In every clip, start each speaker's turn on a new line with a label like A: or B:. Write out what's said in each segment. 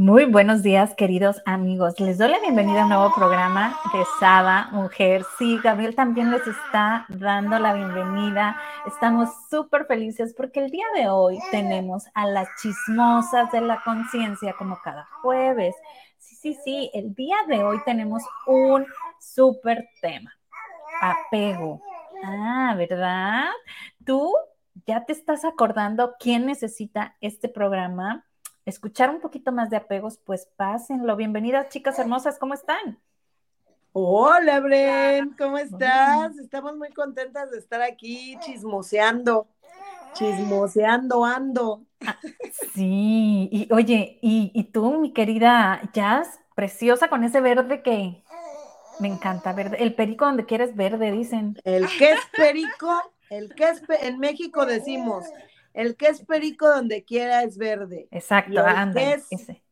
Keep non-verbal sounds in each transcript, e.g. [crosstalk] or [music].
A: Muy buenos días, queridos amigos. Les doy la bienvenida a un nuevo programa de Sada Mujer. Sí, Gabriel también les está dando la bienvenida. Estamos súper felices porque el día de hoy tenemos a las chismosas de la conciencia como cada jueves. Sí, sí, sí, el día de hoy tenemos un súper tema. Apego. Ah, ¿verdad? ¿Tú ya te estás acordando quién necesita este programa? Escuchar un poquito más de apegos, pues pásenlo. Bienvenidas, chicas hermosas, ¿cómo están?
B: Hola, Bren, ¿cómo estás? Estamos muy contentas de estar aquí chismoseando, chismoseando ando.
A: Ah, sí, y oye, y, tú, mi querida Jazz, preciosa con ese verde que me encanta, verde. El perico donde quieres verde, dicen.
B: El que es perico, el que es, en México decimos, el que es perico donde quiera es verde.
A: Exacto, anda, ese.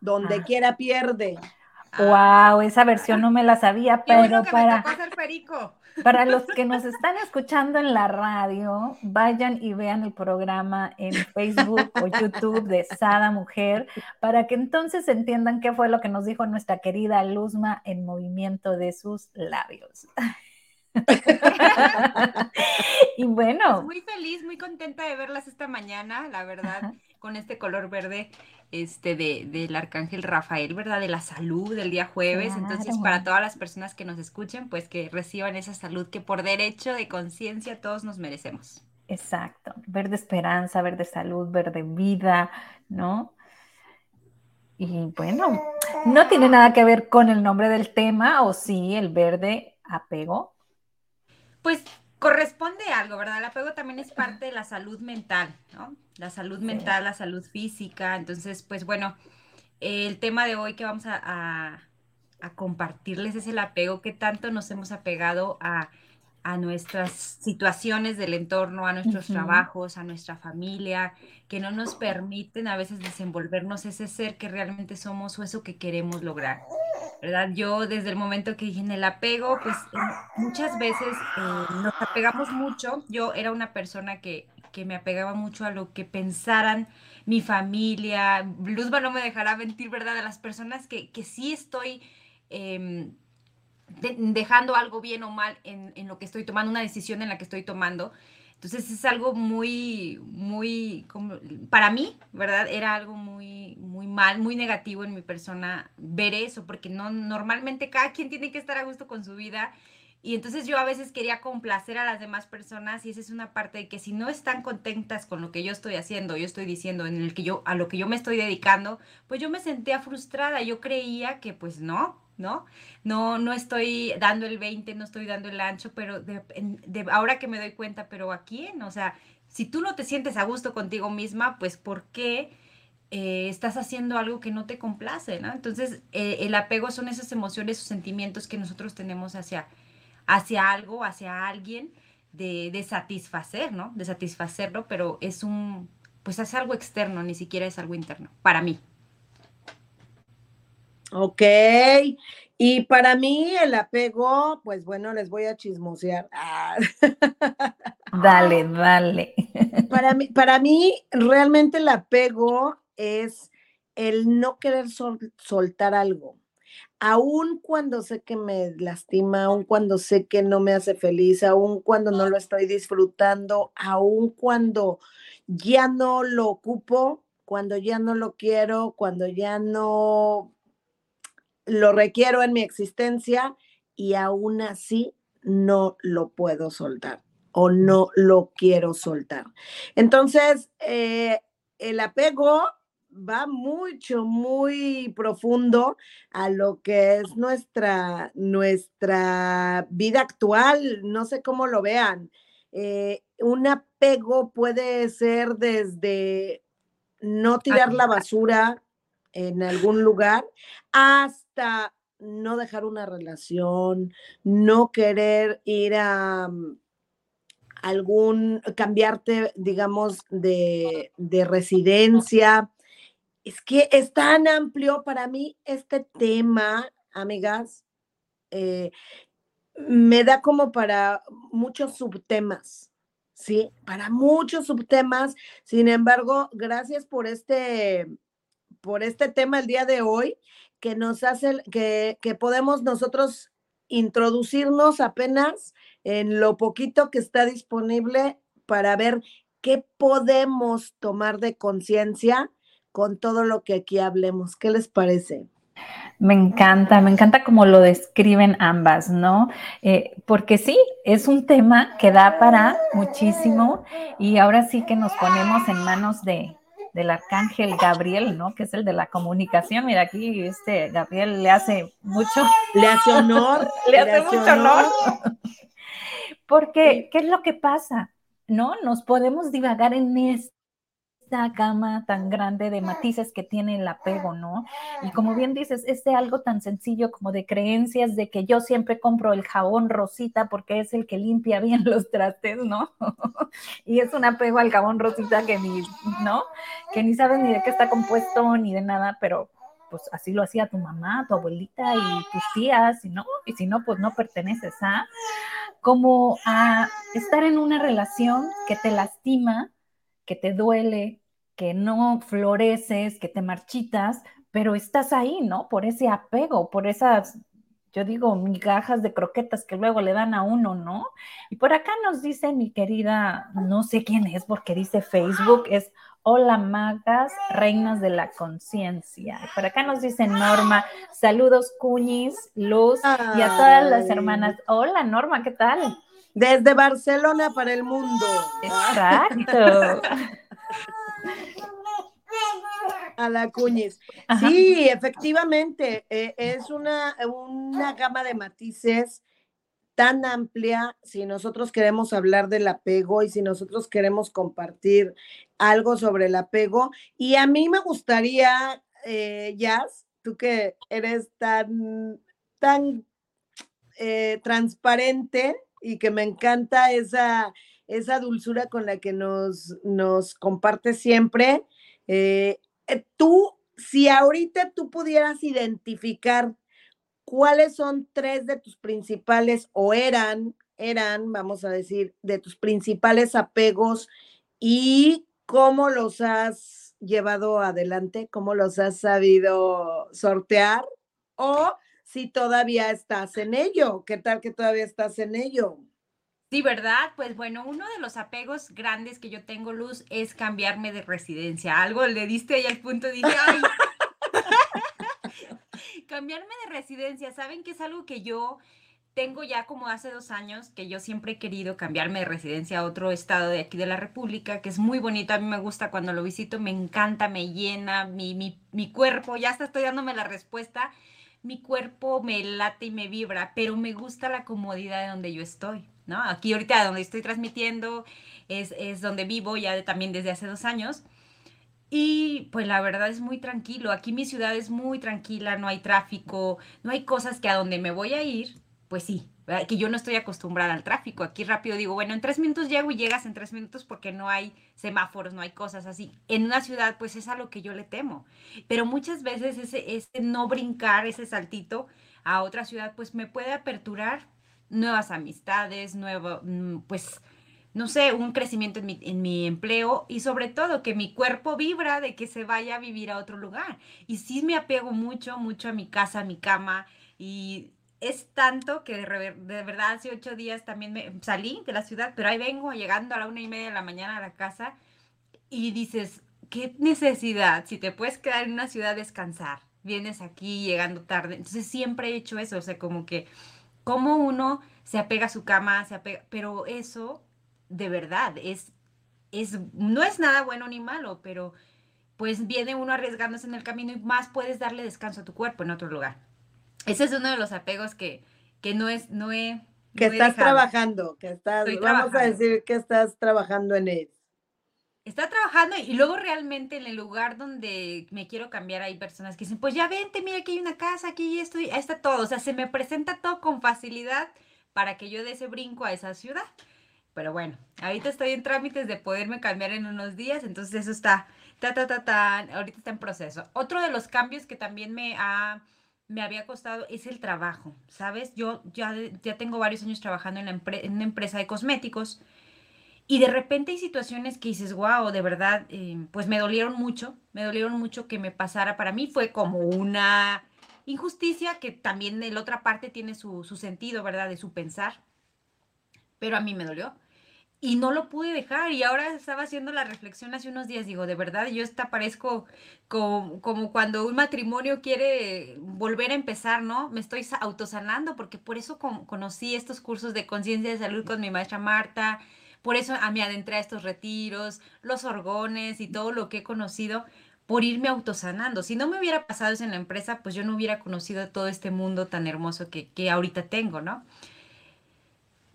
B: Donde ah. quiera pierde.
A: Wow, esa versión no me la sabía, pero para,
C: perico.
A: para los que nos están escuchando en la radio, vayan y vean el programa en Facebook o YouTube de Sada Mujer, para que entonces entiendan qué fue lo que nos dijo nuestra querida Luzma en movimiento de sus labios. [laughs] y bueno.
C: Pues muy feliz, muy contenta de verlas esta mañana, la verdad, con este color verde este de, del arcángel Rafael, ¿verdad? De la salud del día jueves. Entonces, para todas las personas que nos escuchen, pues que reciban esa salud que por derecho de conciencia todos nos merecemos.
A: Exacto, verde esperanza, verde salud, verde vida, ¿no? Y bueno, no tiene nada que ver con el nombre del tema, o sí, el verde apego,
C: pues corresponde algo, ¿verdad? El apego también es parte de la salud mental, ¿no? La salud mental, la salud física. Entonces, pues bueno, el tema de hoy que vamos a, compartirles es el apego, qué tanto nos hemos apegado a, nuestras situaciones del entorno, a nuestros trabajos, a nuestra familia, que no nos permiten a veces desenvolvernos ese ser que realmente somos o eso que queremos lograr. ¿verdad? Yo desde el momento que dije en el apego, pues eh, muchas veces eh, nos apegamos mucho. Yo era una persona que, que, me apegaba mucho a lo que pensaran mi familia. Luzma no me dejará mentir, ¿verdad? De las personas que, que sí estoy em, dejando algo bien o mal en, en, lo que estoy tomando, una decisión en la que estoy tomando. Entonces es algo muy, muy, como, para mí, ¿verdad? Era algo muy, muy mal, muy negativo en mi persona ver eso, porque no, normalmente cada quien tiene que estar a gusto con su vida. Y entonces yo a veces quería complacer a las demás personas y esa es una parte de que si no están contentas con lo que yo estoy haciendo, yo estoy diciendo en el que yo a lo que yo me estoy dedicando, pues yo me sentía frustrada, yo creía que pues no, ¿no? No, no estoy dando el 20, no estoy dando el ancho, pero de, ahora que me doy cuenta, pero ¿a quién? O sea, si tú no te sientes a gusto contigo misma, pues ¿por qué eh, estás haciendo algo que no te complace. Entonces, eh, el apego son esas emociones o sentimientos que nosotros tenemos hacia, hacia algo, hacia alguien, de, de satisfacer, ¿no? De satisfacerlo, pero es un, pues es algo externo, ni siquiera es algo interno, para mí.
B: Ok, y para mí el apego, pues bueno, les voy a chismosear. Ah.
A: Dale, dale.
B: Para mí, para mí, realmente el apego es el no querer soltar algo. Aun cuando sé que me lastima, aun cuando sé que no me hace feliz, aun cuando no lo estoy disfrutando, aun cuando ya no lo ocupo, cuando ya no lo quiero, cuando ya no lo requiero en mi existencia y aún así no lo puedo soltar o no lo quiero soltar. Entonces, eh, el apego va mucho, muy profundo a lo que es nuestra, nuestra vida actual. No sé cómo lo vean. Eh, un apego puede ser desde no tirar la basura en algún lugar hasta no dejar una relación, no querer ir a, algún, cambiarte, digamos, de, de residencia. Es que es tan amplio para mí este tema, amigas, eh, me da como para muchos subtemas, ¿sí? Para muchos subtemas. Sin embargo, gracias por este, por este tema el día de hoy, que nos hace, que, que podemos nosotros introducirnos apenas en lo poquito que está disponible para ver qué podemos tomar de conciencia con todo lo que aquí hablemos. ¿Qué les parece?
A: Me encanta, me encanta cómo lo describen ambas, ¿no? Eh, porque sí, es un tema que da para muchísimo y ahora sí que nos ponemos en manos de, del arcángel Gabriel, ¿no? Que es el de la comunicación. Mira, aquí este Gabriel le hace mucho.
B: Le hace honor. [laughs]
A: le, hace mucho honor. [laughs] Porque, ¿qué es lo que pasa? ¿No? Nos podemos divagar en esto esta gama tan grande de matices que tiene el apego, ¿no? Y como bien dices, es de algo tan sencillo como de creencias de que yo siempre compro el jabón rosita porque es el que limpia bien [laughs] los trastes, ¿no? [laughs] y es un apego al jabón rosita que ni, ¿no? Que ni sabes ni de qué está compuesto ni de nada, pero pues así lo hacía tu mamá, tu abuelita y tus tías, y no, y si no, pues no perteneces a, como a estar en una relación que te lastima, que te duele, que no floreces, que te marchitas, pero estás ahí, ¿no? Por ese apego, por esas, yo digo, migajas de croquetas que luego le dan a uno, ¿no? Y por acá nos dice mi querida, no sé quién es porque dice Facebook, es Hola magas, reinas de la conciencia. Por acá nos dice Norma, saludos Cuñis, Luz y a todas las hermanas. Hola Norma, ¿qué tal?
B: Desde Barcelona para el mundo.
A: Exacto. [laughs]
B: A la Cuñiz. Sí, efectivamente, eh, es una, una gama de matices tan amplia si nosotros queremos hablar del apego y si nosotros queremos compartir algo sobre el apego. Y a mí me gustaría, eh, Jazz, tú que eres tan, tan eh, transparente, y que me encanta esa, esa dulzura con la que nos, nos comparte siempre. Eh, eh, tú, si ahorita tú pudieras identificar cuáles son tres de tus principales o eran, eran, vamos a decir, de tus principales apegos y cómo los has llevado adelante, cómo los has sabido sortear o si todavía estás en ello. ¿Qué tal que todavía estás en ello?
C: Sí, ¿verdad? Pues bueno, uno de los apegos grandes que yo tengo, Luz, es cambiarme de residencia. Algo le diste ahí al punto, dije, ay, [laughs] cambiarme de residencia. ¿Saben que es algo que yo tengo ya como hace dos años, que yo siempre he querido cambiarme de residencia a otro estado de aquí de la República, que es muy bonito, a mí me gusta cuando lo visito, me encanta, me llena, mi, mi, mi cuerpo, ya hasta estoy dándome la respuesta mi cuerpo me late y me vibra, pero me gusta la comodidad de donde yo estoy, ¿no? Aquí ahorita donde estoy transmitiendo es, es donde vivo ya también desde hace dos años. Y pues la verdad es muy tranquilo. Aquí mi ciudad es muy tranquila, no hay tráfico, no hay cosas que a donde me voy a ir, pues sí, que yo no estoy acostumbrada al tráfico. Aquí rápido digo, bueno, en tres minutos llego y llegas en tres minutos porque no hay semáforos, no hay cosas así. En una ciudad, pues es a lo que yo le temo. Pero muchas veces ese, ese no brincar, ese saltito a otra ciudad, pues me puede aperturar nuevas amistades, nuevo, mm, pues, no sé, un crecimiento en mi, en mi empleo y sobre todo que mi cuerpo vibra de que se vaya a vivir a otro lugar. Y sí me apego mucho, mucho a mi casa, a mi cama y es tanto que de, verdad hace ocho días también me salí de la ciudad, pero ahí vengo llegando a la una y media de la mañana a la casa y dices, qué necesidad, si te puedes quedar en una ciudad descansar, vienes aquí llegando tarde. Entonces siempre he hecho eso, o sea, como que como uno se apega a su cama, se apega, pero eso de verdad es, es, no es nada bueno ni malo, pero pues viene uno arriesgándose en el camino y más puedes darle descanso a tu cuerpo en otro lugar. Ese es uno de los apegos que, que no es, no he.
B: Que estás trabajando, que estás, vamos a decir que estás trabajando en él.
C: Está trabajando y luego realmente en el lugar donde me quiero cambiar hay personas que dicen, pues ya vente, mira que hay una casa, aquí estoy, ahí está todo. O sea, se me presenta todo con facilidad para que yo dé ese brinco a esa ciudad. Pero bueno, ahorita estoy en trámites de poderme cambiar en unos días, entonces eso está, ta, ta, ta, ta, ahorita está en proceso. Otro de los cambios que también me ha me había costado es el trabajo, ¿sabes? Yo ya, ya tengo varios años trabajando en, en una empresa de cosméticos y de repente hay situaciones que dices, wow, de verdad, eh, pues me dolieron mucho, me dolieron mucho que me pasara. Para mí fue como una injusticia que también de la otra parte tiene su, su sentido, ¿verdad? De su pensar. Pero a mí me dolió y no lo pude dejar. Y ahora estaba haciendo la reflexión hace unos días, digo, de verdad, yo esta parezco como, cuando un matrimonio quiere volver a empezar, ¿no? Me estoy autosanando porque por eso conocí estos cursos de conciencia de salud con mi maestra Marta, por eso a mí adentré a estos retiros, los orgones y todo lo que he conocido por irme autosanando. Si no me hubiera pasado eso en la empresa, pues yo no hubiera conocido todo este mundo tan hermoso que, que ahorita tengo, ¿no?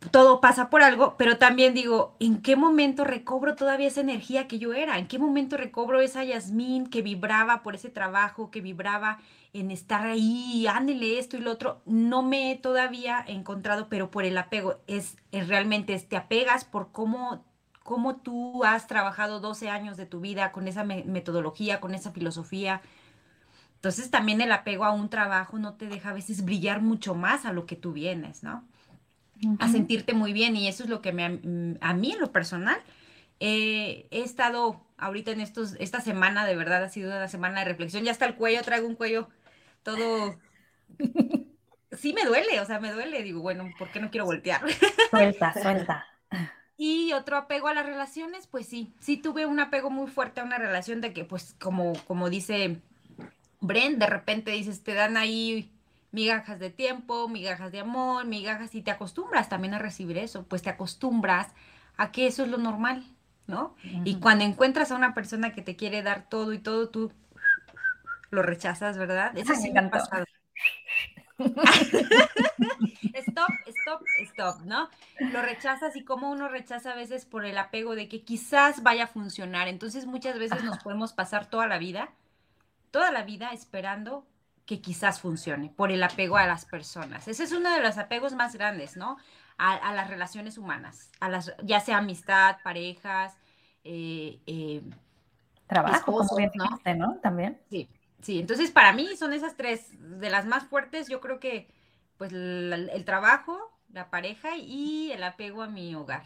C: Todo pasa por algo, pero también digo, ¿en qué momento recobro todavía esa energía que yo era? ¿En qué momento recobro esa Yasmín que vibraba por ese trabajo, que vibraba en estar ahí, ándele esto y lo otro? No me he todavía encontrado, pero por el apego, es, realmente, te apegas por cómo, cómo tú has trabajado 12 años de tu vida con esa metodología, con esa filosofía. Entonces también el apego a un trabajo no te deja a veces brillar mucho más a lo que tú vienes, ¿no? A sentirte muy bien y eso es lo que me, mm, a mí en lo personal he estado ahorita en estos, esta semana de verdad ha sido una semana de reflexión, ya está el cuello, traigo un cuello todo, [laughs] sí me duele, o sea, me duele, digo, bueno, ¿por qué no quiero voltear?
A: Suelta, suelta. [laughs]
C: Y otro apego a las relaciones, pues sí, sí tuve un apego muy fuerte a una relación de que, pues, como, como dice Bren, de repente dices, te dan ahí migajas de tiempo, migajas de amor, migajas y te acostumbras también a recibir eso, pues te acostumbras a que eso es lo normal, ¿no? Y cuando encuentras a una persona que te quiere dar todo y todo, tú lo rechazas, ¿verdad? Eso sí me ha pasado. [laughs] stop, stop, stop, ¿no? Lo rechazas y como uno rechaza a veces por el apego de que quizás vaya a funcionar. Entonces muchas veces nos podemos pasar toda la vida, toda la vida esperando que quizás funcione por el apego a las personas. Ese es uno de los apegos más grandes, ¿no? A, las relaciones humanas, a las, ya sea amistad, parejas, eh, eh,
A: trabajo, como ¿no? También.
C: Sí, sí. Entonces, para mí son esas tres de las más fuertes. Yo creo que, pues, el, trabajo, la pareja y el apego a mi hogar.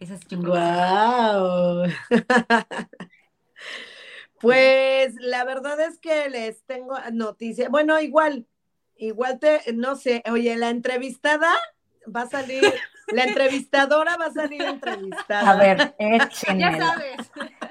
C: Esas yo
B: wow. [laughs] Pues la verdad es que les tengo noticias. Bueno, igual, igual te, no sé, oye, la entrevistada va a salir, la entrevistadora va a salir entrevistada.
A: A ver, échenmelo. Ya sabes.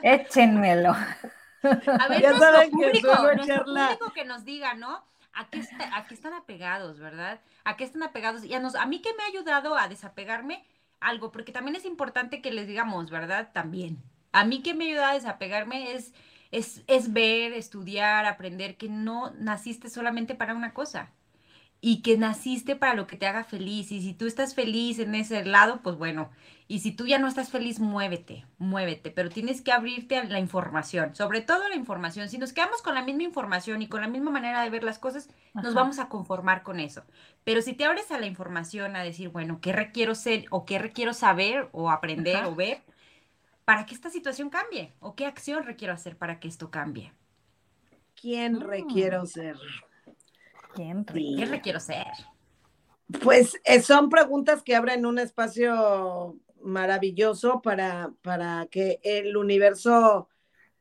A: Échenmelo.
C: A ver, ya nuestro, saben público, que nuestro público que nos diga, ¿no? ¿A qué, ¿A qué, están apegados, verdad? ¿A qué están apegados? Y a, nos, a mí que me ha ayudado a desapegarme algo, porque también es importante que les digamos, ¿verdad? También. A mí que me ayuda a desapegarme es es, ver, estudiar, aprender que no naciste solamente para una cosa y que naciste para lo que te haga feliz. Y si tú estás feliz en ese lado, pues bueno. Y si tú ya no estás feliz, muévete, muévete. Pero tienes que abrirte a la información, sobre todo la información. Si nos quedamos con la misma información y con la misma manera de ver las cosas, nos vamos a conformar con eso. Pero si te abres a la información, a decir, bueno, ¿qué requiero ser o qué requiero saber o aprender o ver? Para que esta situación cambie o qué acción requiero hacer para que esto cambie.
B: ¿Quién ah. requiero ser?
C: ¿Quién, requiero ser?
B: Pues eh, son preguntas que abren un espacio maravilloso para, para que el universo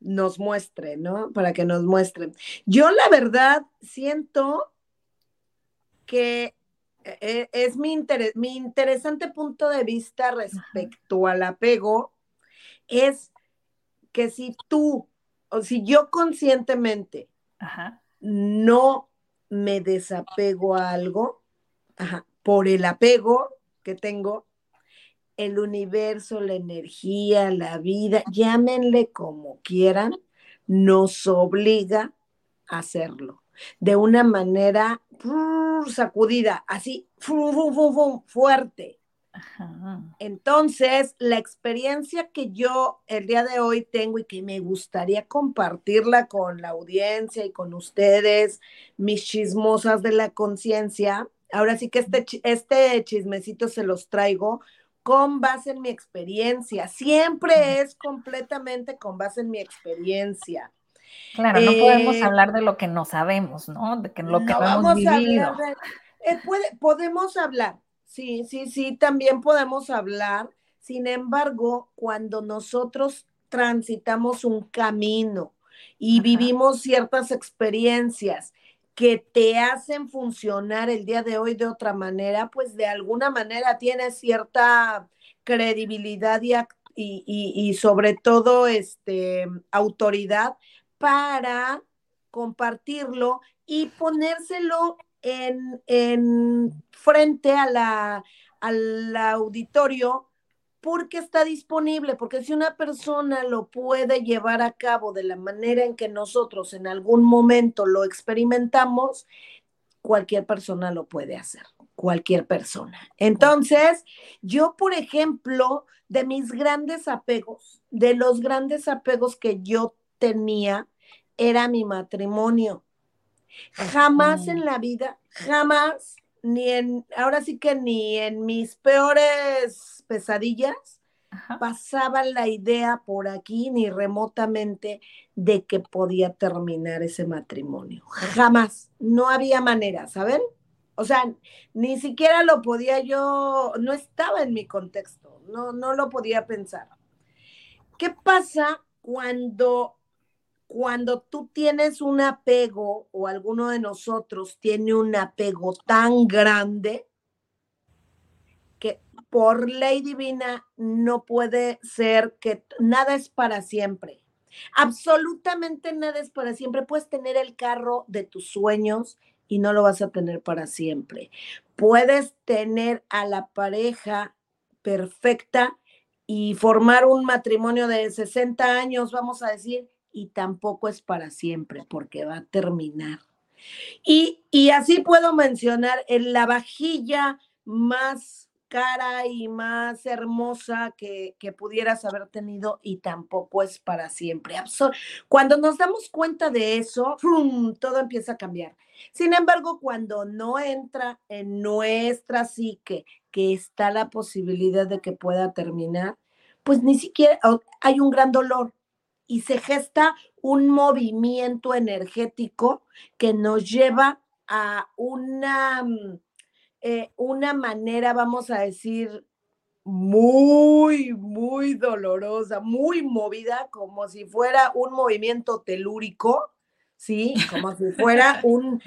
B: nos muestre, ¿no? Para que nos muestre. Yo la verdad siento que eh, es mi, mi interesante punto de vista respecto al apego es que si tú, o si yo conscientemente no me desapego a algo, por el apego que tengo, el universo, la energía, la vida, llámenle como quieran, nos obliga a hacerlo. De una manera sacudida, así fuerte. Entonces, la experiencia que yo el día de hoy tengo y que me gustaría compartirla con la audiencia y con ustedes, mis chismosas de la conciencia, ahora sí que este, este chismecito se los traigo con base en mi experiencia, siempre es completamente con base en mi experiencia.
A: Claro, no podemos eh, hablar de lo que no sabemos, ¿no? De que lo que no hemos vivido.
B: Eh, podemos hablar, sí, sí, sí, también podemos hablar. Sin embargo, cuando nosotros transitamos un camino y vivimos ciertas experiencias que te hacen funcionar el día de hoy de otra manera, pues de alguna manera tienes cierta credibilidad y, y, sobre todo este, autoridad para compartirlo y ponérselo en, en frente al auditorio porque está disponible, porque si una persona lo puede llevar a cabo de la manera en que nosotros en algún momento lo experimentamos, cualquier persona lo puede hacer, cualquier persona. Entonces, yo, por ejemplo, de mis grandes apegos, de los grandes apegos que yo tenía, era mi matrimonio. Jamás en la vida, jamás ni en, ahora sí que ni en mis peores pesadillas pasaba la idea por aquí ni remotamente de que podía terminar ese matrimonio. Jamás, no había manera, ¿saben? O sea, ni siquiera lo podía yo, no estaba en mi contexto, no, no lo podía pensar. ¿Qué pasa cuando cuando tú tienes un apego o alguno de nosotros tiene un apego tan grande que por ley divina no puede ser que nada es para siempre. Absolutamente nada es para siempre. Puedes tener el carro de tus sueños y no lo vas a tener para siempre. Puedes tener a la pareja perfecta y formar un matrimonio de 60 años, vamos a decir, y tampoco es para siempre porque va a terminar. Y, así puedo mencionar en la vajilla más cara y más hermosa que, pudieras haber tenido y tampoco es para siempre. Cuando nos damos cuenta de eso, todo empieza a cambiar. Sin embargo, cuando no entra en nuestra psique que está la posibilidad de que pueda terminar, pues ni siquiera hay un gran dolor, y se gesta un movimiento energético que nos lleva a una, mm, eh, una manera, vamos a decir, muy, muy dolorosa, muy movida, como si fuera un movimiento telúrico, ¿sí? Como si fuera [laughs] un,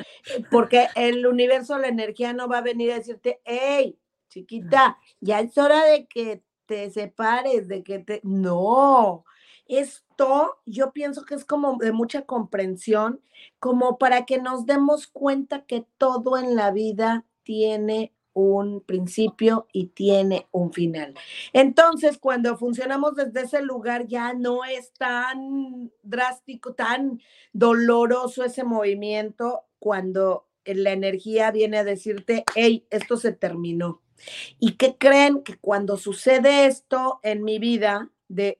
B: porque el universo, la energía no va a venir a decirte, hey, chiquita, ya es hora de que te separes, de que te... No, esto yo pienso que es como de mucha comprensión, como para que nos demos cuenta que todo en la vida tiene un principio y tiene un final. Entonces, cuando funcionamos desde ese lugar, ya no es tan drástico, tan doloroso ese movimiento cuando la energía viene a decirte, hey, esto se terminó. ¿Y qué creen? Que cuando sucede esto en mi vida, de,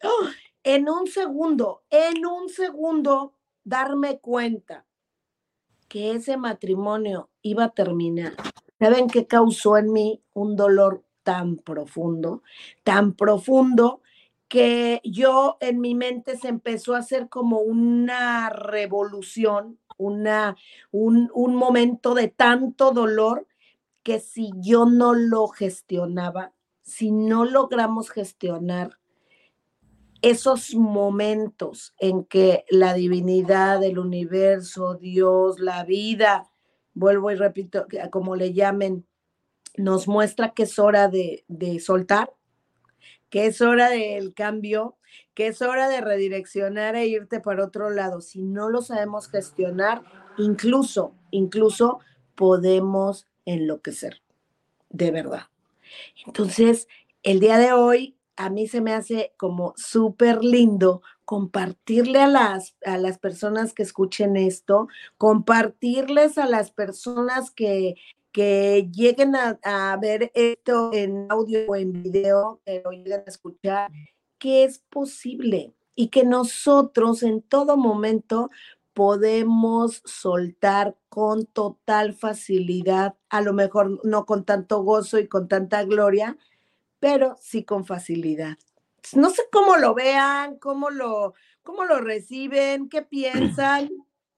B: en un segundo, en un segundo, darme cuenta que ese matrimonio iba a terminar. ¿Saben qué causó en mí un dolor tan profundo, tan profundo que yo en mi mente se empezó a hacer como una revolución, una, un, un momento de tanto dolor que si yo no lo gestionaba, si no logramos gestionar esos momentos en que la divinidad, el universo, Dios, la vida, vuelvo y repito, como le llamen, nos muestra que es hora de, soltar, que es hora del cambio, que es hora de redireccionar e irte para otro lado. Si no lo sabemos gestionar, incluso, incluso podemos enloquecer, de verdad. Entonces, el día de hoy a mí se me hace como súper lindo compartirle a las, a las personas que escuchen esto, compartirles a las personas que, que lleguen a, ver esto en audio o en video, que lo lleguen a escuchar, que es posible y que nosotros en todo momento podemos soltar con total facilidad, a lo mejor no con tanto gozo y con tanta gloria, pero sí con facilidad. No sé cómo lo vean, cómo lo, cómo lo reciben, qué [clears throat] piensan.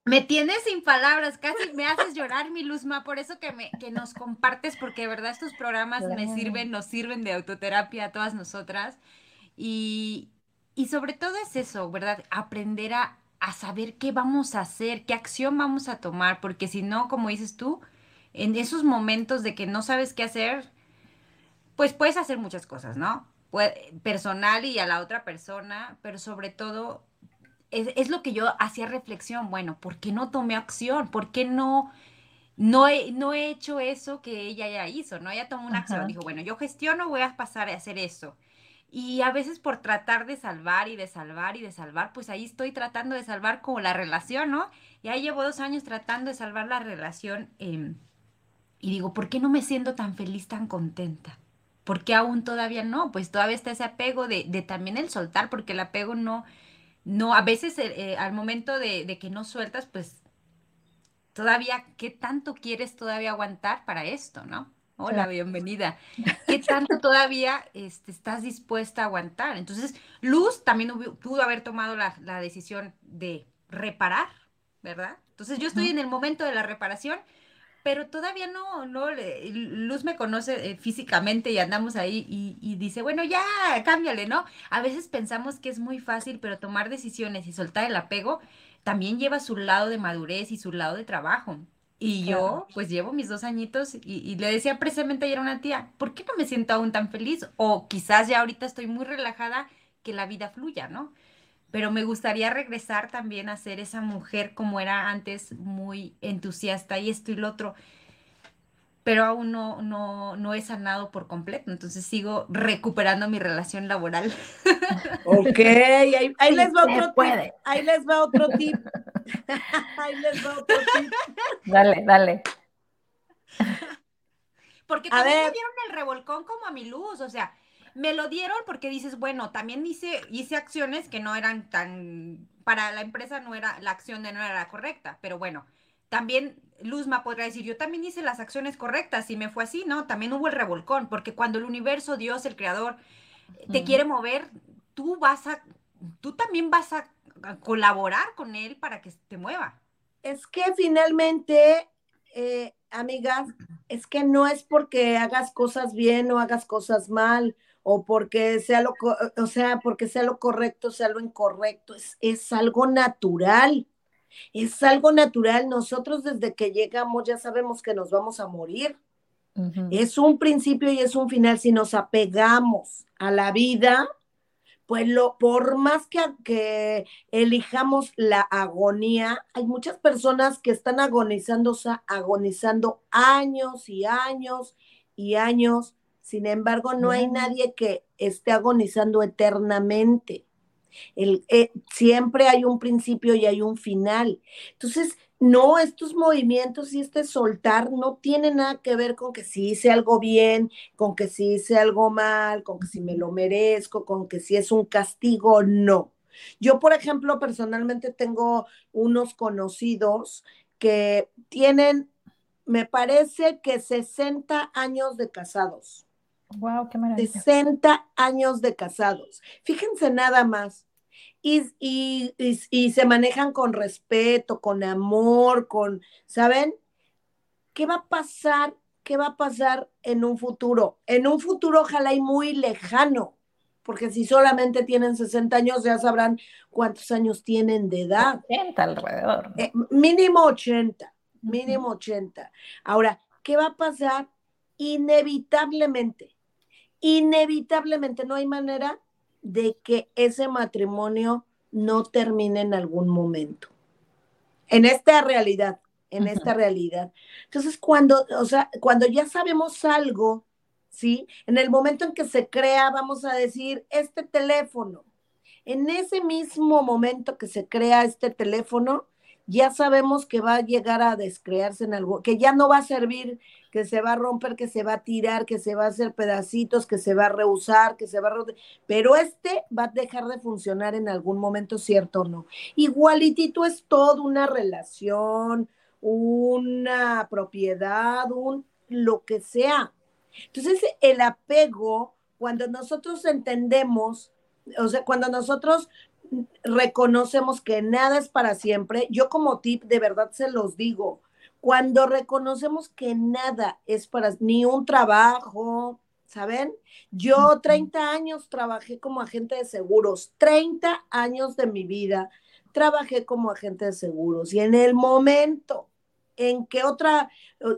C: Me tienes sin palabras, casi me haces llorar, mi Luzma, por eso que, me, que nos compartes, porque de verdad estos programas me sirven, nos sirven de autoterapia a todas nosotras. Y, y sobre todo es eso, ¿verdad? Aprender a, a saber qué vamos a hacer, qué acción vamos a tomar, porque si no, como dices tú, en esos momentos de que no sabes qué hacer, pues puedes hacer muchas cosas, ¿no? personal y a la otra persona, pero sobre todo es, lo que yo hacía reflexión, bueno, ¿por qué no tomé acción? ¿Por qué no, no, he, no he hecho eso que ella ya hizo? ¿no? Ella tomó una acción, dijo, bueno, yo gestiono, voy a pasar a hacer eso. Y a veces por tratar de salvar y de salvar y de salvar, pues ahí estoy tratando de salvar como la relación, ¿no? Y ahí llevo dos años tratando de salvar la relación. Em, y digo, ¿por qué no me siento tan feliz, tan contenta? ¿Por qué aún todavía no? Pues todavía está ese apego de, de también el soltar, porque el apego no, no, a veces eh, eh, al momento de, de, que no sueltas, pues todavía, ¿qué tanto quieres todavía aguantar para esto, no? Hola, bienvenida. [laughs] ¿Qué tanto todavía este, estás dispuesta a aguantar? Entonces, Luz también pudo haber tomado la, la, decisión de reparar, ¿verdad? Entonces, yo estoy en el momento de la reparación, pero todavía no, no, Luz me conoce eh, físicamente y andamos ahí y, dice, bueno, ya, cámbiale, ¿no? A veces pensamos que es muy fácil, pero tomar decisiones y soltar el apego también lleva su lado de madurez y su lado de trabajo. Y yo, pues llevo mis dos añitos y, y, le decía precisamente ayer a una tía, ¿por qué no me siento aún tan feliz? O quizás ya ahorita estoy muy relajada, que la vida fluya, ¿no? Pero me gustaría regresar también a ser esa mujer como era antes, muy entusiasta y esto y lo otro. Pero aún no, no, no he sanado por completo, entonces sigo recuperando mi relación laboral. [laughs]
B: Ok, ahí, les va otro [laughs] tip. Ahí les [laughs] va otro tip. ahí les va otro tip.
A: Dale, dale.
C: Porque también me dieron el revolcón como a mi luz, o sea, me lo dieron porque dices, bueno, también hice, hice acciones que no eran tan, para la empresa no era, la acción de no era correcta, pero bueno, también Luzma podría decir, yo también hice las acciones correctas y me fue así, ¿no? También hubo el revolcón, porque cuando el universo, Dios, el creador, te quiere mover, tú vas a, tú también vas a, colaborar con él para que te mueva.
B: Es que finalmente, eh, amigas, es que no es porque hagas cosas bien o hagas cosas mal o porque sea lo, o sea, porque sea lo correcto, sea lo incorrecto, es, es algo natural. Es algo natural. Nosotros desde que llegamos ya sabemos que nos vamos a morir. Es un principio y es un final. Si nos apegamos a la vida, pues lo, por más que, que elijamos la agonía, hay muchas personas que están agonizando, agonizando años y años y años sin embargo, no hay nadie que esté agonizando eternamente. El, eh, siempre hay un principio y hay un final. Entonces, no, estos movimientos y este soltar no tiene nada que ver con que si hice algo bien, con que si hice algo mal, con que si me lo merezco, con que si es un castigo, no. Yo, por ejemplo, personalmente tengo unos conocidos que tienen, me parece que 60 años de casados.
A: Wow, qué maravilla.
B: 60 años de casados. Fíjense nada más. Y, y, se manejan con respeto, con amor, con, ¿saben? ¿Qué va a pasar? ¿Qué va a pasar en un futuro? En un futuro ojalá y muy lejano, porque si solamente tienen 60 años ya sabrán cuántos años tienen de edad.
A: 80 alrededor.
B: Eh, mínimo 80, mínimo 80. Ahora, ¿qué va a pasar? Inevitablemente inevitablemente no hay manera de que ese matrimonio no termine en algún momento. En esta realidad, en esta realidad. Entonces, cuando, o sea, cuando ya sabemos algo, ¿sí? En el momento en que se crea, vamos a decir, este teléfono, en ese mismo momento que se crea este teléfono, ya sabemos que va a llegar a descrearse en algo, que ya no va a servir, que se va a romper, que se va a tirar, que se va a hacer pedacitos, que se va a rehusar, que se va a... Pero este va a dejar de funcionar en algún momento, ¿cierto o no? Igualitito es todo una relación, una propiedad, un lo que sea. Entonces, el apego cuando nosotros entendemos, o sea, cuando nosotros reconocemos que nada es para siempre, yo como tip de verdad se los digo, cuando reconocemos que nada es para ni un trabajo, ¿saben? Yo 30 años trabajé como agente de seguros, 30 años de mi vida trabajé como agente de seguros y en el momento en que otra,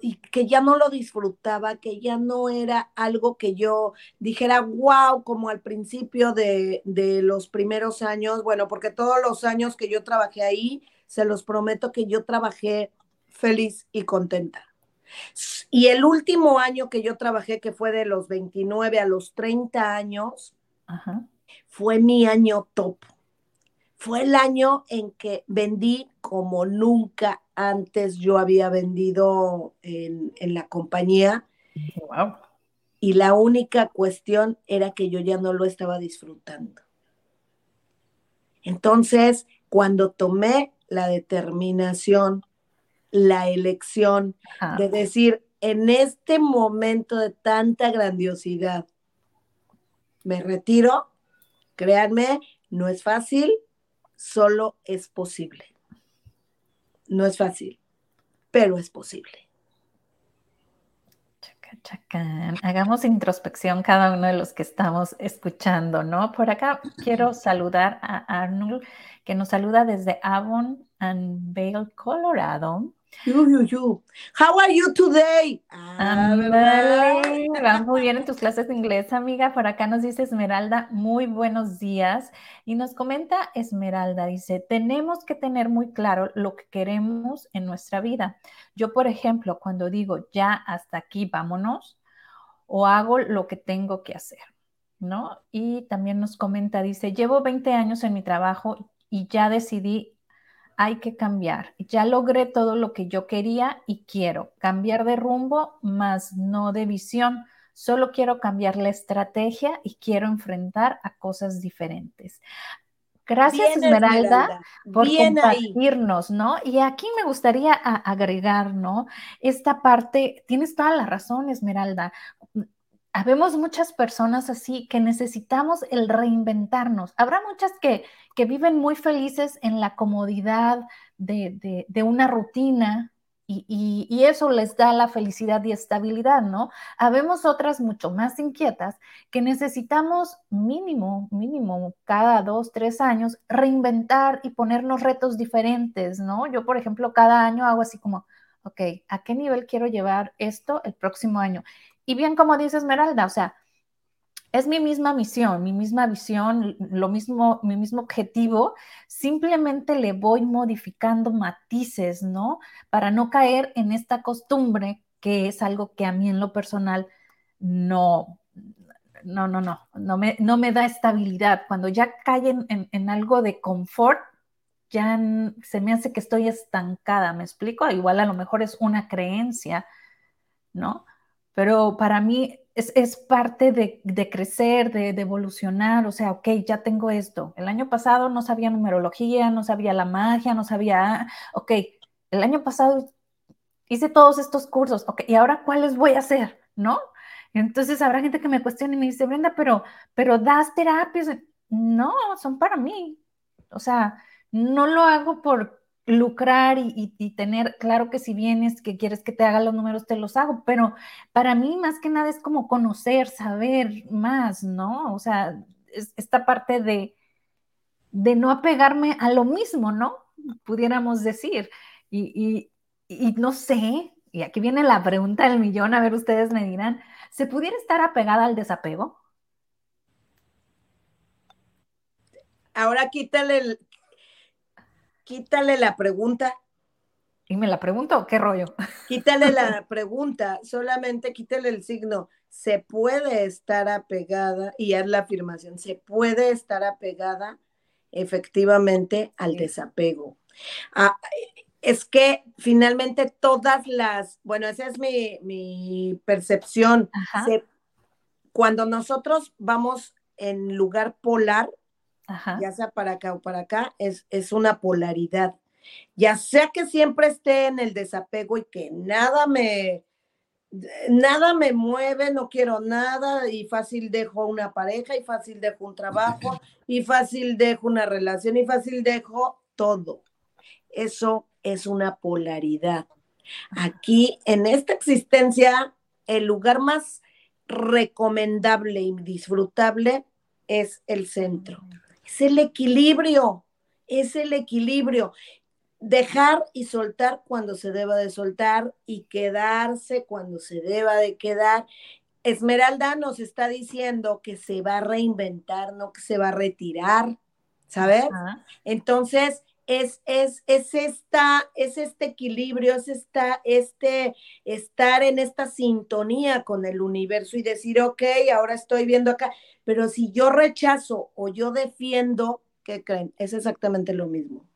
B: y que ya no lo disfrutaba, que ya no era algo que yo dijera, wow, como al principio de, de los primeros años, bueno, porque todos los años que yo trabajé ahí, se los prometo que yo trabajé feliz y contenta. Y el último año que yo trabajé, que fue de los 29 a los 30 años, fue mi año top. Fue el año en que vendí como nunca antes yo había vendido en, en la compañía. Wow. Y la única cuestión era que yo ya no lo estaba disfrutando. Entonces, cuando tomé la determinación la elección de decir, en este momento de tanta grandiosidad, me retiro, créanme, no es fácil, solo es posible. No es fácil, pero es posible.
A: Hagamos introspección cada uno de los que estamos escuchando, ¿no? Por acá quiero saludar a Arnold, que nos saluda desde Avon and Vale, Colorado.
B: You, you, you. How are you today?
A: Ah, va muy bien en tus clases de inglés, amiga. Por acá nos dice Esmeralda, muy buenos días. Y nos comenta Esmeralda, dice, tenemos que tener muy claro lo que queremos en nuestra vida. Yo, por ejemplo, cuando digo ya hasta aquí, vámonos, o hago lo que tengo que hacer, ¿no? Y también nos comenta, dice, llevo 20 años en mi trabajo y ya decidí hay que cambiar. Ya logré todo lo que yo quería y quiero cambiar de rumbo, más no de visión. Solo quiero cambiar la estrategia y quiero enfrentar a cosas diferentes. Gracias, Esmeralda, por compartirnos, ¿no? Y aquí me gustaría agregar, ¿no? Esta parte, tienes toda la razón, Esmeralda. Habemos muchas personas así que necesitamos el reinventarnos. Habrá muchas que, que viven muy felices en la comodidad de, una rutina y, y, eso les da la felicidad y estabilidad, ¿no? Habemos otras mucho más inquietas que necesitamos mínimo, mínimo, cada dos, tres años, reinventar y ponernos retos diferentes, ¿no? Yo, por ejemplo, cada año hago así como, ok, ¿a qué nivel quiero llevar esto el próximo año? Y bien, como dice Esmeralda, o sea, es mi misma misión, mi misma visión, lo mismo, mi mismo objetivo, simplemente le voy modificando matices, ¿no? Para no caer en esta costumbre que es algo que a mí en lo personal no, no, no, no, no me, no me da estabilidad. Cuando ya cae en, en algo de confort, ya se me hace que estoy estancada, ¿me explico? Igual a lo mejor es una creencia, ¿no? Pero para mí es, parte de, crecer, de, evolucionar, o sea, ok, ya tengo esto. El año pasado no sabía numerología, no sabía la magia, no sabía, ok, el año pasado hice todos estos cursos, ok, ¿y ahora cuáles voy a hacer? ¿No? Entonces habrá gente que me cuestione y me dice, Brenda, pero, pero das terapias. No, son para mí. O sea, no lo hago por, lucrar y, tener, claro que si vienes, que quieres que te haga los números, te los hago, pero para mí más que nada es como conocer, saber más, ¿no? O sea, esta parte de, de no apegarme a lo mismo, ¿no? Pudiéramos decir. Y, y no sé, y aquí viene la pregunta del millón, a ver, ustedes me dirán, ¿se pudiera estar apegada al desapego?
B: Ahora quítale el, quítale la pregunta.
A: ¿Y me la pregunto qué rollo? [laughs]
B: Quítale la pregunta, solamente quítale el signo. Se puede estar apegada, y es la afirmación, se puede estar apegada efectivamente al desapego. Ah, es que finalmente todas las, bueno, esa es mi, percepción. cuando nosotros vamos en lugar polar, ya sea para acá o para acá, es, es una polaridad. Ya sea que siempre esté en el desapego y que nada me, nada me mueve, no quiero nada y fácil dejo una pareja y fácil dejo un trabajo [laughs] y fácil dejo una relación y fácil dejo todo. Eso es una polaridad. Aquí, en esta existencia, el lugar más recomendable y disfrutable es el centro. Es el equilibrio, es el equilibrio dejar y soltar cuando se deba de soltar y quedarse cuando se deba de quedar. Esmeralda nos está diciendo que se va a reinventar, no que se va a retirar, ¿sabes? Entonces, es, es, es, esta, es este equilibrio, es esta, este estar en esta sintonía con el universo y decir, ok, ahora estoy viendo acá, pero si yo rechazo o yo defiendo, ¿qué creen? Es exactamente lo mismo.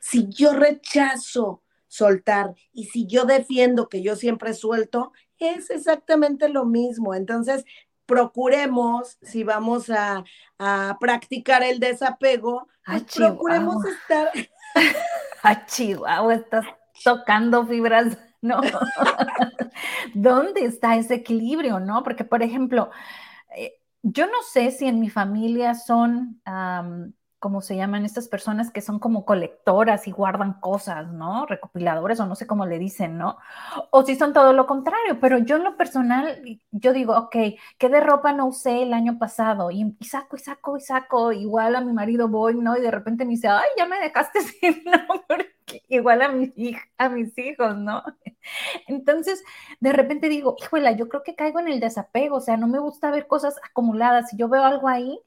B: Si yo rechazo soltar y si yo defiendo que yo siempre suelto, es exactamente lo mismo. Entonces, procuremos, si vamos a, practicar el desapego, pues procuremos estar. [laughs]
A: A Chihuahua, estás tocando fibras, [laughs] ¿no? ¿Dónde está ese equilibrio, no? Porque, por ejemplo, eh, yo no sé si en mi familia son ¿cómo se llaman estas personas que son como colectoras y guardan cosas, ¿no? Recopiladores o no sé cómo le dicen, ¿no? O si son todo lo contrario, pero yo en lo personal, yo digo, ok, ¿qué de ropa no usé el año pasado? Y, saco y saco y saco, igual a mi marido voy, ¿no? Y de repente me dice, ay, ya me dejaste [laughs] sin nombre, igual a, mi, a mis hijos, ¿no? [laughs] Entonces, de repente digo, híjole, yo creo que caigo en el desapego, o sea, no me gusta ver cosas acumuladas, si yo veo algo ahí,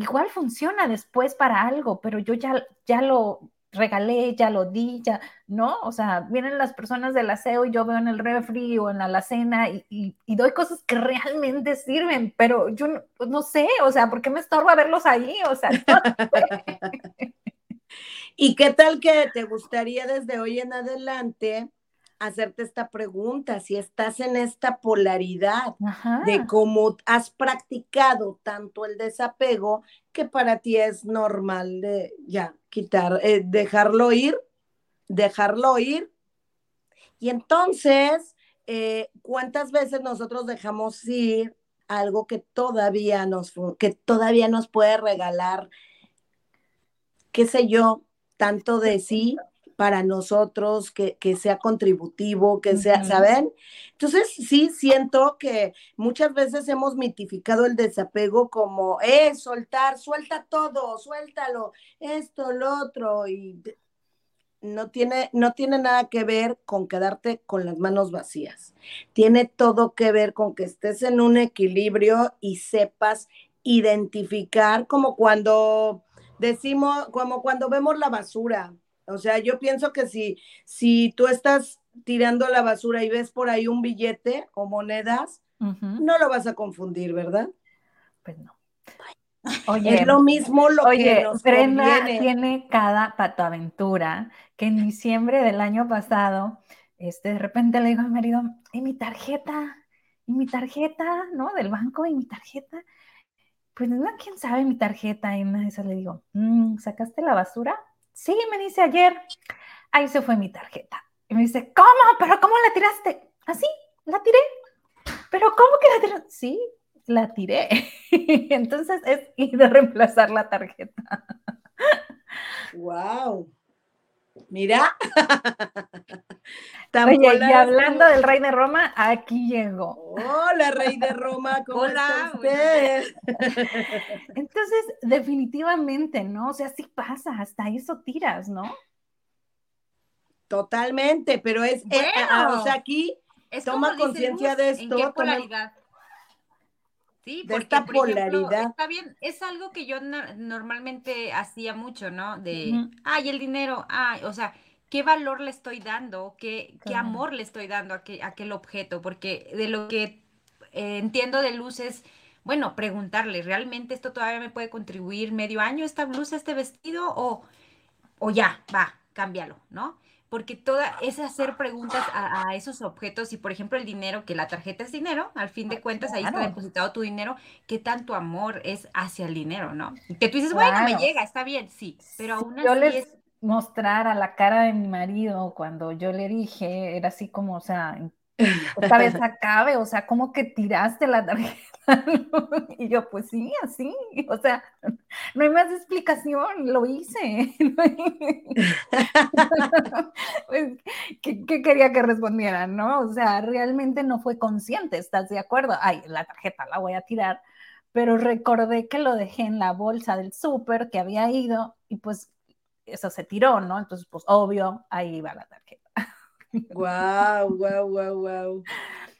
A: igual funciona después para algo, pero yo ya, ya lo regalé, ya lo di, ya, ¿no? O sea, vienen las personas del aseo y yo veo en el refri o en la alacena y, doy cosas que realmente sirven, pero yo no, no, sé, o sea, ¿por qué me estorba verlos ahí? O sea, [laughs]
B: ¿Y qué tal que te gustaría desde hoy en adelante hacerte esta pregunta, si estás en esta polaridad de cómo has practicado tanto el desapego que para ti es normal de ya quitar, eh, dejarlo ir, dejarlo ir. Y entonces, eh, ¿cuántas veces nosotros dejamos ir algo que todavía nos, que todavía nos puede regalar, qué sé yo, tanto de sí para nosotros, que, sea contributivo, que sea, ¿saben? Entonces, sí, siento que muchas veces hemos mitificado el desapego como, eh, soltar, suelta todo, suéltalo, esto, lo otro, y no tiene, no tiene nada que ver con quedarte con las manos vacías. Tiene todo que ver con que estés en un equilibrio y sepas identificar como cuando decimos, como cuando vemos la basura o sea, yo pienso que si, si tú estás tirando la basura y ves por ahí un billete o monedas, no lo vas a confundir, ¿verdad?
A: Pues no.
B: Oye, es lo mismo lo que nos
A: Brenda tiene cada patoaventura que en diciembre del año pasado, este, de repente le digo al marido, ¿y mi tarjeta? ¿Y mi tarjeta? ¿No? Del banco, ¿y mi tarjeta? Pues no, quién sabe mi tarjeta. Y una vez le digo, mm, ¿sacaste la basura? Sí, me dice ayer, ahí se fue mi tarjeta. Y me dice, ¿cómo? ¿Pero cómo la tiraste? Así, la tiré. ¿Pero cómo que la tiraste? Sí, la tiré. [laughs] Entonces es ir a reemplazar la tarjeta.
B: ¡Wow! Mira. [laughs]
A: Oye, y hablando del rey de Roma, aquí llegó.
B: Hola, rey de Roma, [laughs] ¿cómo está usted?
A: Entonces, definitivamente, ¿no? O sea, sí pasa, hasta eso tiras, ¿no?
B: Totalmente, pero es, eh, ah, o sea, aquí toma conciencia de esto.
C: ¿en polaridad? Sí,
B: de esta polaridad.
C: está bien, es algo que yo normalmente hacía mucho, ¿no? De, ay, el dinero, ay, o sea, ¿qué valor le estoy dando? ¿Qué, qué amor le estoy dando a, aquel objeto? Porque de lo que eh, entiendo de luz es, bueno, preguntarle, ¿realmente esto todavía me puede contribuir medio año, esta blusa, este vestido? O, o ya, va, cámbialo, ¿no? Porque toda es hacer preguntas a, esos objetos y por ejemplo el dinero, que la tarjeta es dinero, al fin de ah, cuentas ahí está depositado tu dinero, qué tanto amor es hacia el dinero, ¿no? Que tú dices, bueno, me llega, está bien, sí, pero aún así
A: yo les mostrar a la cara de mi marido cuando yo le dije, era así como, o sea, esta vez [laughs] acabe, o sea, ¿cómo que tiraste la tarjeta? [laughs] y yo, pues sí, así, o sea, no hay más explicación, lo hice. [laughs] Pues, ¿qué, ¿qué, quería que respondiera, no? O sea, realmente no fue consciente, ¿estás de acuerdo? Ay, la tarjeta la voy a tirar, pero recordé que lo dejé en la bolsa del súper que había ido y pues eso se tiró, ¿no? Entonces, pues obvio, ahí va la tarjeta.
B: Wow, wow, wow, wow.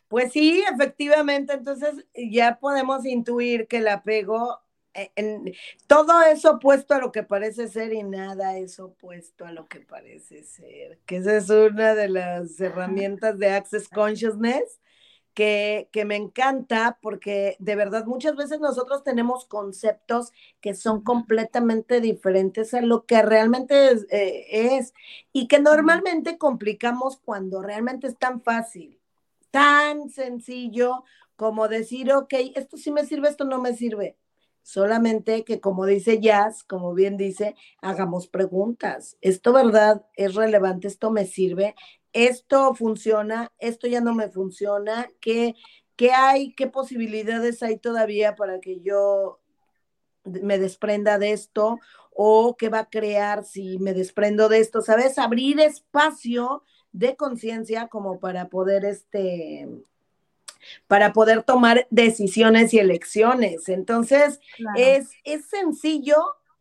B: Pues sí, efectivamente, entonces ya podemos intuir que el apego, eh, en, todo es opuesto a lo que parece ser y nada es opuesto a lo que parece ser, que esa es una de las herramientas de Access Consciousness que, que, me encanta porque de verdad muchas veces nosotros tenemos conceptos que son completamente diferentes a lo que realmente es, eh, es y que normalmente complicamos cuando realmente es tan fácil tan sencillo como decir, ok, esto sí me sirve, esto no me sirve. Solamente que, como dice Jazz, como bien dice, hagamos preguntas. ¿Esto verdad es relevante? ¿Esto me sirve? ¿Esto funciona? ¿Esto ya no me funciona? ¿Qué, qué hay? ¿Qué posibilidades hay todavía para que yo me desprenda de esto? ¿O qué va a crear si me desprendo de esto? ¿Sabes? Abrir espacio de conciencia como para poder este para poder tomar decisiones y elecciones. Entonces, es, es sencillo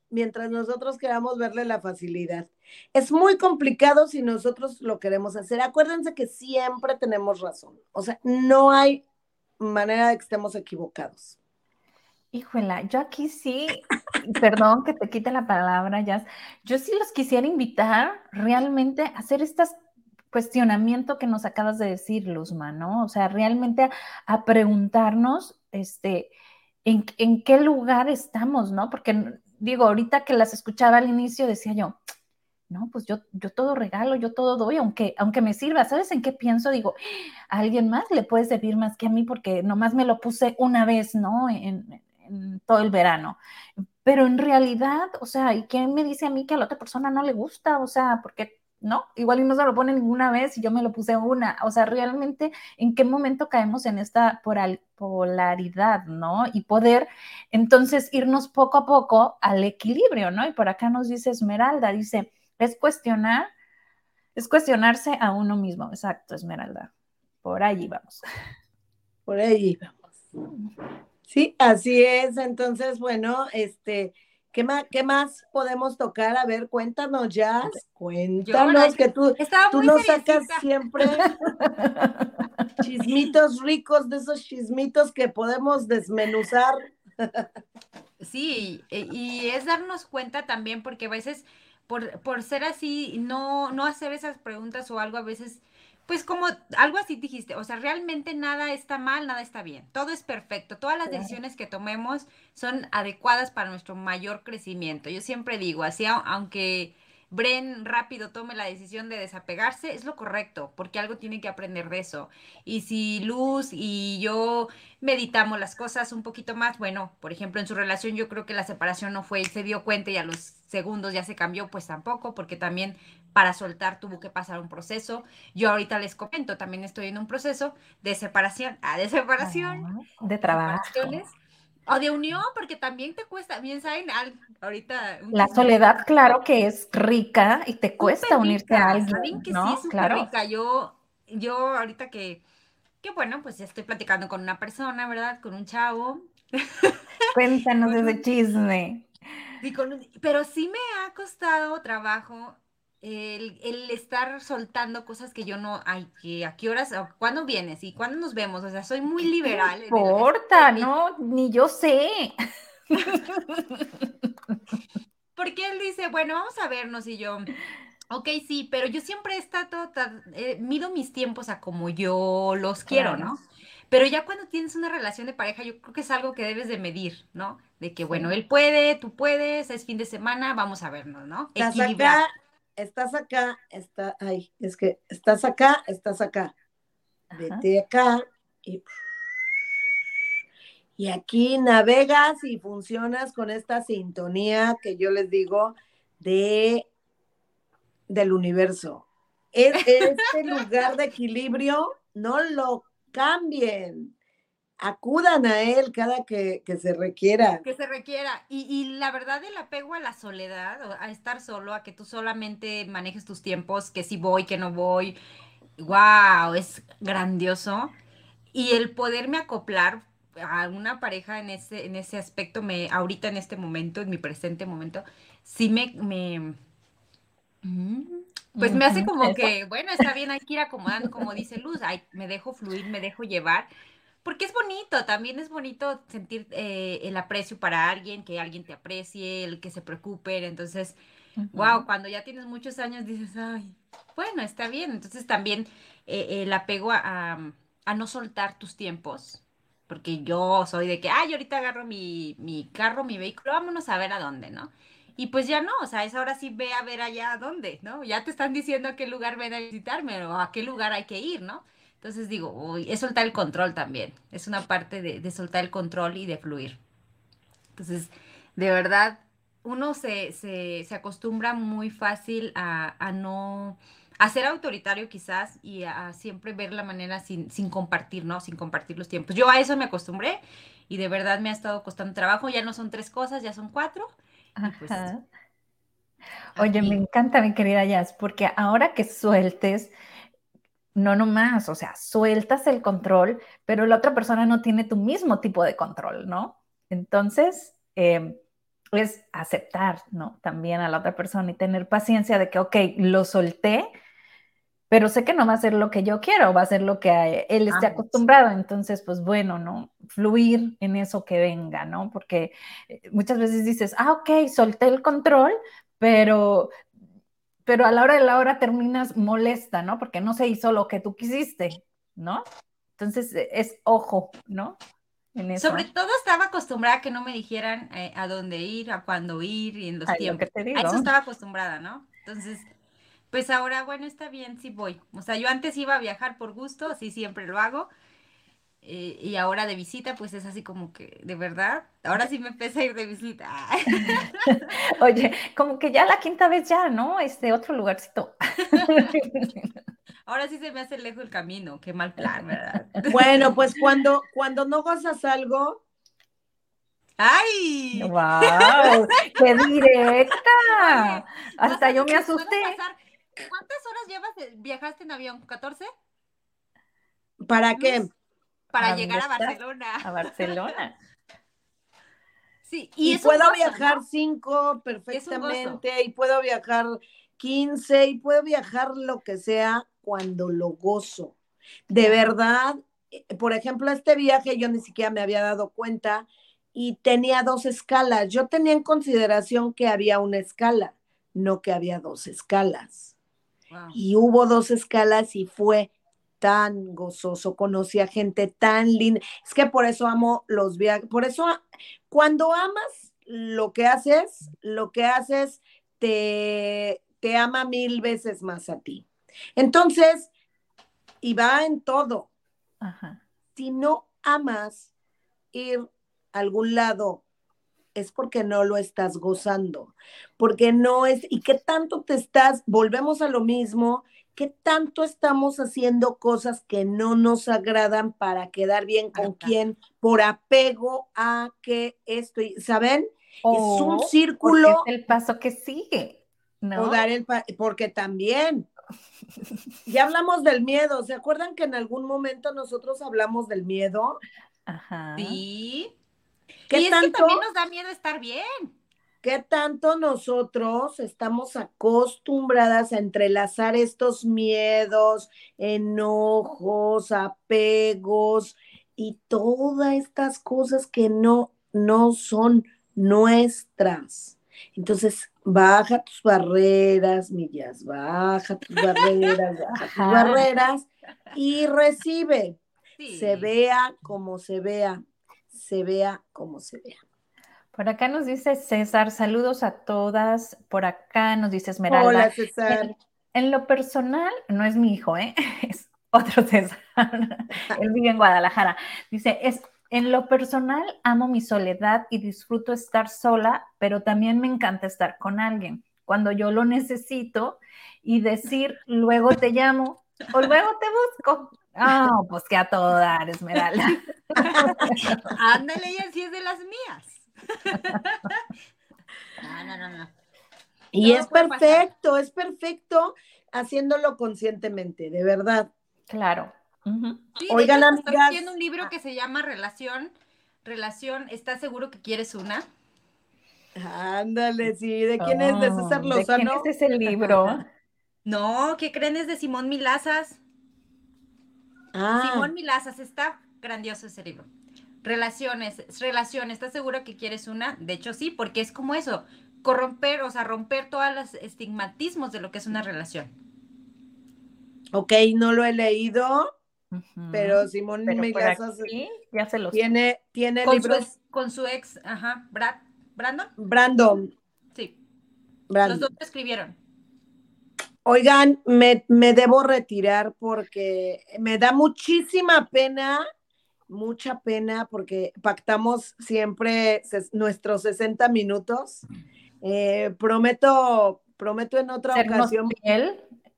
B: mientras nosotros queramos verle la facilidad. Es muy complicado si nosotros lo queremos hacer. Acuérdense que siempre tenemos razón. O sea, no hay manera de que estemos equivocados.
A: Híjola, yo aquí sí, perdón que te quite la palabra, Jazz, yo sí los quisiera invitar realmente a hacer estas cuestionamiento que nos acabas de decir, Luzma, ¿no? O sea, realmente a, preguntarnos, este, en, en, qué lugar estamos, ¿no? Porque digo, ahorita que las escuchaba al inicio decía yo, no, pues yo, yo todo regalo, yo todo doy, aunque, aunque me sirva, ¿sabes en qué pienso? Digo, a alguien más le puede servir más que a mí porque nomás me lo puse una vez, ¿no? En, todo el verano. Pero en realidad, o sea, ¿y quién me dice a mí que a la otra persona no le gusta? O sea, porque ¿no? Igual y no se lo pone ninguna vez y yo me lo puse una. O sea, realmente, ¿en qué momento caemos en esta polaridad, ¿no? Y poder entonces irnos poco a poco al equilibrio, ¿no? Y por acá nos dice Esmeralda, dice, es cuestionar, es cuestionarse a uno mismo. Exacto, Esmeralda. Por allí vamos. [laughs]
B: Por allí vamos. Sí, así es. Entonces, bueno, este ¿Qué más, ¿Qué más podemos tocar? A ver, cuéntanos ya. Cuéntanos que tú, tú nos sacas siempre [laughs] chismitos ricos, de esos chismitos que podemos desmenuzar.
C: Sí, y es darnos cuenta también, porque a veces, por, por ser así, no, no hacer esas preguntas o algo, a veces pues como algo así dijiste, o sea, realmente nada está mal, nada está bien, todo es perfecto, todas las decisiones que tomemos son adecuadas para nuestro mayor crecimiento. Yo siempre digo, así aunque Bren rápido tome la decisión de desapegarse, es lo correcto, porque algo tiene que aprender de eso. Y si Luz y yo meditamos las cosas un poquito más, bueno, por ejemplo, en su relación yo creo que la separación no fue, se dio cuenta y a los segundos ya se cambió, pues tampoco, porque también para soltar tuvo que pasar un proceso. Yo ahorita les comento, también estoy en un proceso de separación, ah, de separación,
A: de trabajo
C: o de unión, porque también te cuesta, bien saben, ahorita...
A: La soledad, claro que es rica y te cuesta unirte a alguien, que ¿no?
C: Sí, es claro. rica. Yo, yo ahorita que, que, bueno, pues estoy platicando con una persona, ¿verdad? Con un chavo. [laughs]
A: Cuéntanos ese chisme.
C: pero sí me ha costado trabajo el, estar soltando cosas que yo no, ay, que a qué horas, cuándo vienes y cuándo nos vemos, o sea, soy muy liberal.
A: No importa, no, ni yo sé. [laughs]
C: Porque él dice, bueno, vamos a vernos y yo, ok, sí, pero yo siempre he estado, eh, mido mis tiempos a como yo los quiero, ¿no? Pero ya cuando tienes una relación de pareja, yo creo que es algo que debes de medir, ¿no? De que, bueno, él puede, tú puedes, es fin de semana, vamos a vernos, ¿no?
B: Equilibrar estás acá, está, ay, es que estás acá, estás acá. Vete acá y, y aquí navegas y funcionas con esta sintonía que yo les digo de del universo. Es [laughs] este lugar de equilibrio no lo cambien. Acudan a él cada que, se requiera.
C: Que se requiera. Y, y, la verdad, el apego a la soledad, a estar solo, a que tú solamente manejes tus tiempos, que si voy, que no voy, wow, es grandioso. Y el poderme acoplar a una pareja en ese, en ese aspecto, me, ahorita en este momento, en mi presente momento, sí me, me mm, pues me hace como que, bueno, está bien, hay que ir acomodando, como dice Luz, me dejo fluir, me dejo llevar, porque es bonito, también es bonito sentir eh, el aprecio para alguien, que alguien te aprecie, el que se preocupe, entonces, wow, cuando ya tienes muchos años dices, ay, bueno, está bien, entonces también eh, el apego a, a, no soltar tus tiempos, porque yo soy de que, ay, ahorita agarro mi, mi carro, mi vehículo, vámonos a ver a dónde, ¿no? Y pues ya no, o sea, es ahora sí ve a ver allá a dónde, ¿no? Ya te están diciendo a qué lugar ven a visitarme o a qué lugar hay que ir, ¿no? Entonces digo, uy, es soltar el control también, es una parte de, soltar el control y de fluir. Entonces, de verdad, uno se, se, se acostumbra muy fácil a, a, no, a ser autoritario quizás y a, siempre ver la manera sin, sin compartir, ¿no? Sin compartir los tiempos. Yo a eso me acostumbré y de verdad me ha estado costando trabajo, ya no son tres cosas, ya son cuatro pues,
A: Oye, me encanta, mi querida Jazz, porque ahora que sueltes, no nomás, o sea, sueltas el control, pero la otra persona no tiene tu mismo tipo de control, ¿no? Entonces, em, es aceptar, ¿no? También a la otra persona y tener paciencia de que, ok, lo solté, pero sé que no va a ser lo que yo quiero, va a ser lo que él esté acostumbrado. Entonces, pues bueno, ¿no? Fluir en eso que venga, ¿no? Porque eh, muchas veces dices, ah, ok, solté el control, pero, pero a la hora de la hora terminas molesta, ¿no? Porque no se hizo lo que tú quisiste, ¿no? Entonces, e, es ojo, ¿no?
C: En eso. Sobre todo estaba acostumbrada a que no me dijeran eh, a dónde ir, a cuándo ir y en los tiempos. A eso estaba acostumbrada, ¿no? Entonces, pues ahora, bueno, está bien, sí voy. O sea, yo antes iba a viajar por gusto, así siempre lo hago. Eh, y ahora de visita, pues es así como que, de verdad, ahora sí me empecé a ir de visita. [laughs]
A: Oye, como que ya la quinta vez ya, ¿no? Este otro lugarcito. [laughs]
C: ahora sí se me hace lejos el camino, qué mal plan, ¿verdad?
B: Bueno, pues [laughs] cuando, cuando no gozas algo,
C: ¡Ay!
A: ¡Wow! ¡Qué directa! Hasta yo me asusté.
C: ¿Cuántas horas llevas, viajaste en avión? ¿14?
B: ¿Para qué?
C: Para llegar a Barcelona.
A: A Barcelona.
B: Sí, y, puedo viajar cinco perfectamente, y puedo viajar 15, y puedo viajar lo que sea cuando lo gozo. De verdad, eh, por ejemplo, este viaje yo ni siquiera me había dado cuenta y tenía dos escalas. Yo tenía en consideración que había una escala, no que había dos escalas. Y hubo dos escalas y fue tan gozoso, conocí a gente tan linda. Es que por eso amo los viajes, por eso cuando amas lo que haces, lo que haces te, te ama mil veces más a ti. Entonces, y va en todo. Si no amas ir a algún lado es porque no lo estás gozando, porque no es, y qué tanto te estás, volvemos a lo mismo, qué tanto estamos haciendo cosas que no nos agradan para quedar bien con quién, por apego a que esto, ¿saben? es un círculo.
A: Es el paso que sigue, ¿no?
B: O dar el porque también. Ya hablamos del miedo. ¿Se acuerdan que en algún momento nosotros hablamos del miedo?
C: Ajá. Sí y es que también nos da miedo estar bien.
B: ¿Qué tanto nosotros estamos acostumbradas a entrelazar estos miedos, enojos, apegos y todas estas cosas que no, no son nuestras? Entonces, baja tus barreras, millas, baja tus [laughs] barreras, baja tus barreras y recibe. Se vea como se vea, se vea como se vea.
A: Por acá nos dice César, saludos a todas. Por acá nos dice Esmeralda.
B: Hola, César.
A: En, lo personal, no es mi hijo, ¿eh? [laughs] es otro César. [laughs] Él vive en Guadalajara. Dice, es, en lo personal, amo mi soledad y disfruto estar sola, pero también me encanta estar con alguien. Cuando yo lo necesito y decir, luego te llamo o luego te busco. Ah, pues que a todo dar, Esmeralda. [laughs]
C: Ándale, y si es de las mías. No, no, no, no.
B: Y es perfecto, es perfecto haciéndolo conscientemente, de verdad.
A: Claro.
C: Oigan, amigas. Haciendo un libro que se llama Relación. Relación, ¿estás seguro que quieres una?
B: Ándale, sí. ¿De quién es? ¿De César Lozano?
A: ¿De quién es ese libro? [laughs]
C: no, ¿qué creen? Es de Simón Milazas. Ah. Simón Milazas, está grandioso ese libro. Relaciones, relaciones, ¿estás seguro que quieres una? De hecho, sí, porque es como eso, corromper, o sea, romper todos los estigmatismos de lo que es una relación.
B: Ok, no lo he leído, pero Simón
A: ya se los
B: tiene, tiene
C: con
B: libros.
C: Su, con su ex, ajá, Brad, Brandon.
B: Brandon.
C: Sí. Los dos escribieron.
B: Oigan, me, debo retirar porque me da muchísima pena, mucha pena, porque pactamos siempre nuestros 60 minutos. Eh, prometo, prometo en otra ocasión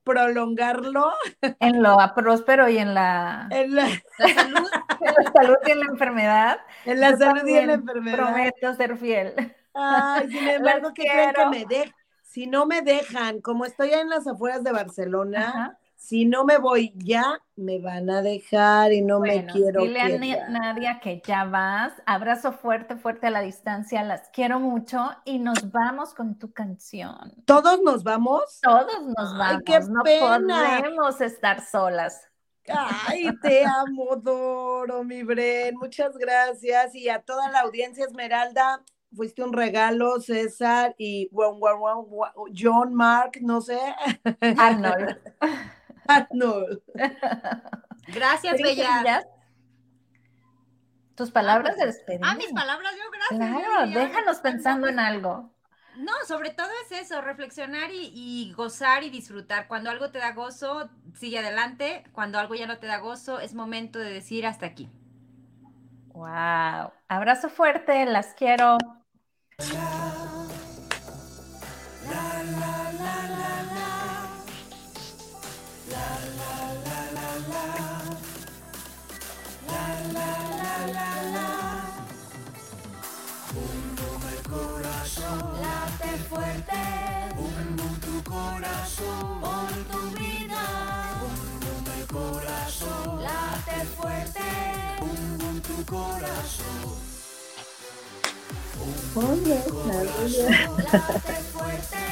B: prolongarlo. [laughs]
A: En lo próspero y en la,
B: en la,
A: salud. en la salud y en la enfermedad.
B: En la salud y en la enfermedad.
A: Prometo ser fiel.
B: Ay, sin embargo, ¿qué creen que me deje? si no me dejan, como estoy en las afueras de Barcelona, si no me voy ya, me van a dejar y no me quiero.
A: Dile a Nadia que ya vas. Abrazo fuerte, fuerte a la distancia. Las quiero mucho y nos vamos con tu canción.
B: ¿Todos nos vamos?
A: Todos nos vamos. Ay, qué no podemos estar solas.
B: Ay, te [laughs] amo, Doro, mi Bren. Muchas gracias. Y a toda la audiencia Esmeralda, fuiste un regalo, César y John Mark, no sé.
A: Arnold. [laughs]
B: Arnold. [laughs]
C: Gracias, Bella.
A: Tus palabras de despedida.
C: Ah, mis palabras, yo gracias.
A: Claro, déjanos pensando en algo.
C: No, sobre todo es eso, reflexionar y, y, gozar y disfrutar. Cuando algo te da gozo, sigue adelante. Cuando algo ya no te da gozo, es momento de decir hasta aquí.
A: Wow. Abrazo fuerte, las quiero.
D: Fuerte, un tu corazón, por tu vida, un boom el corazón, late fuerte, un boom tu corazón. Late fuerte,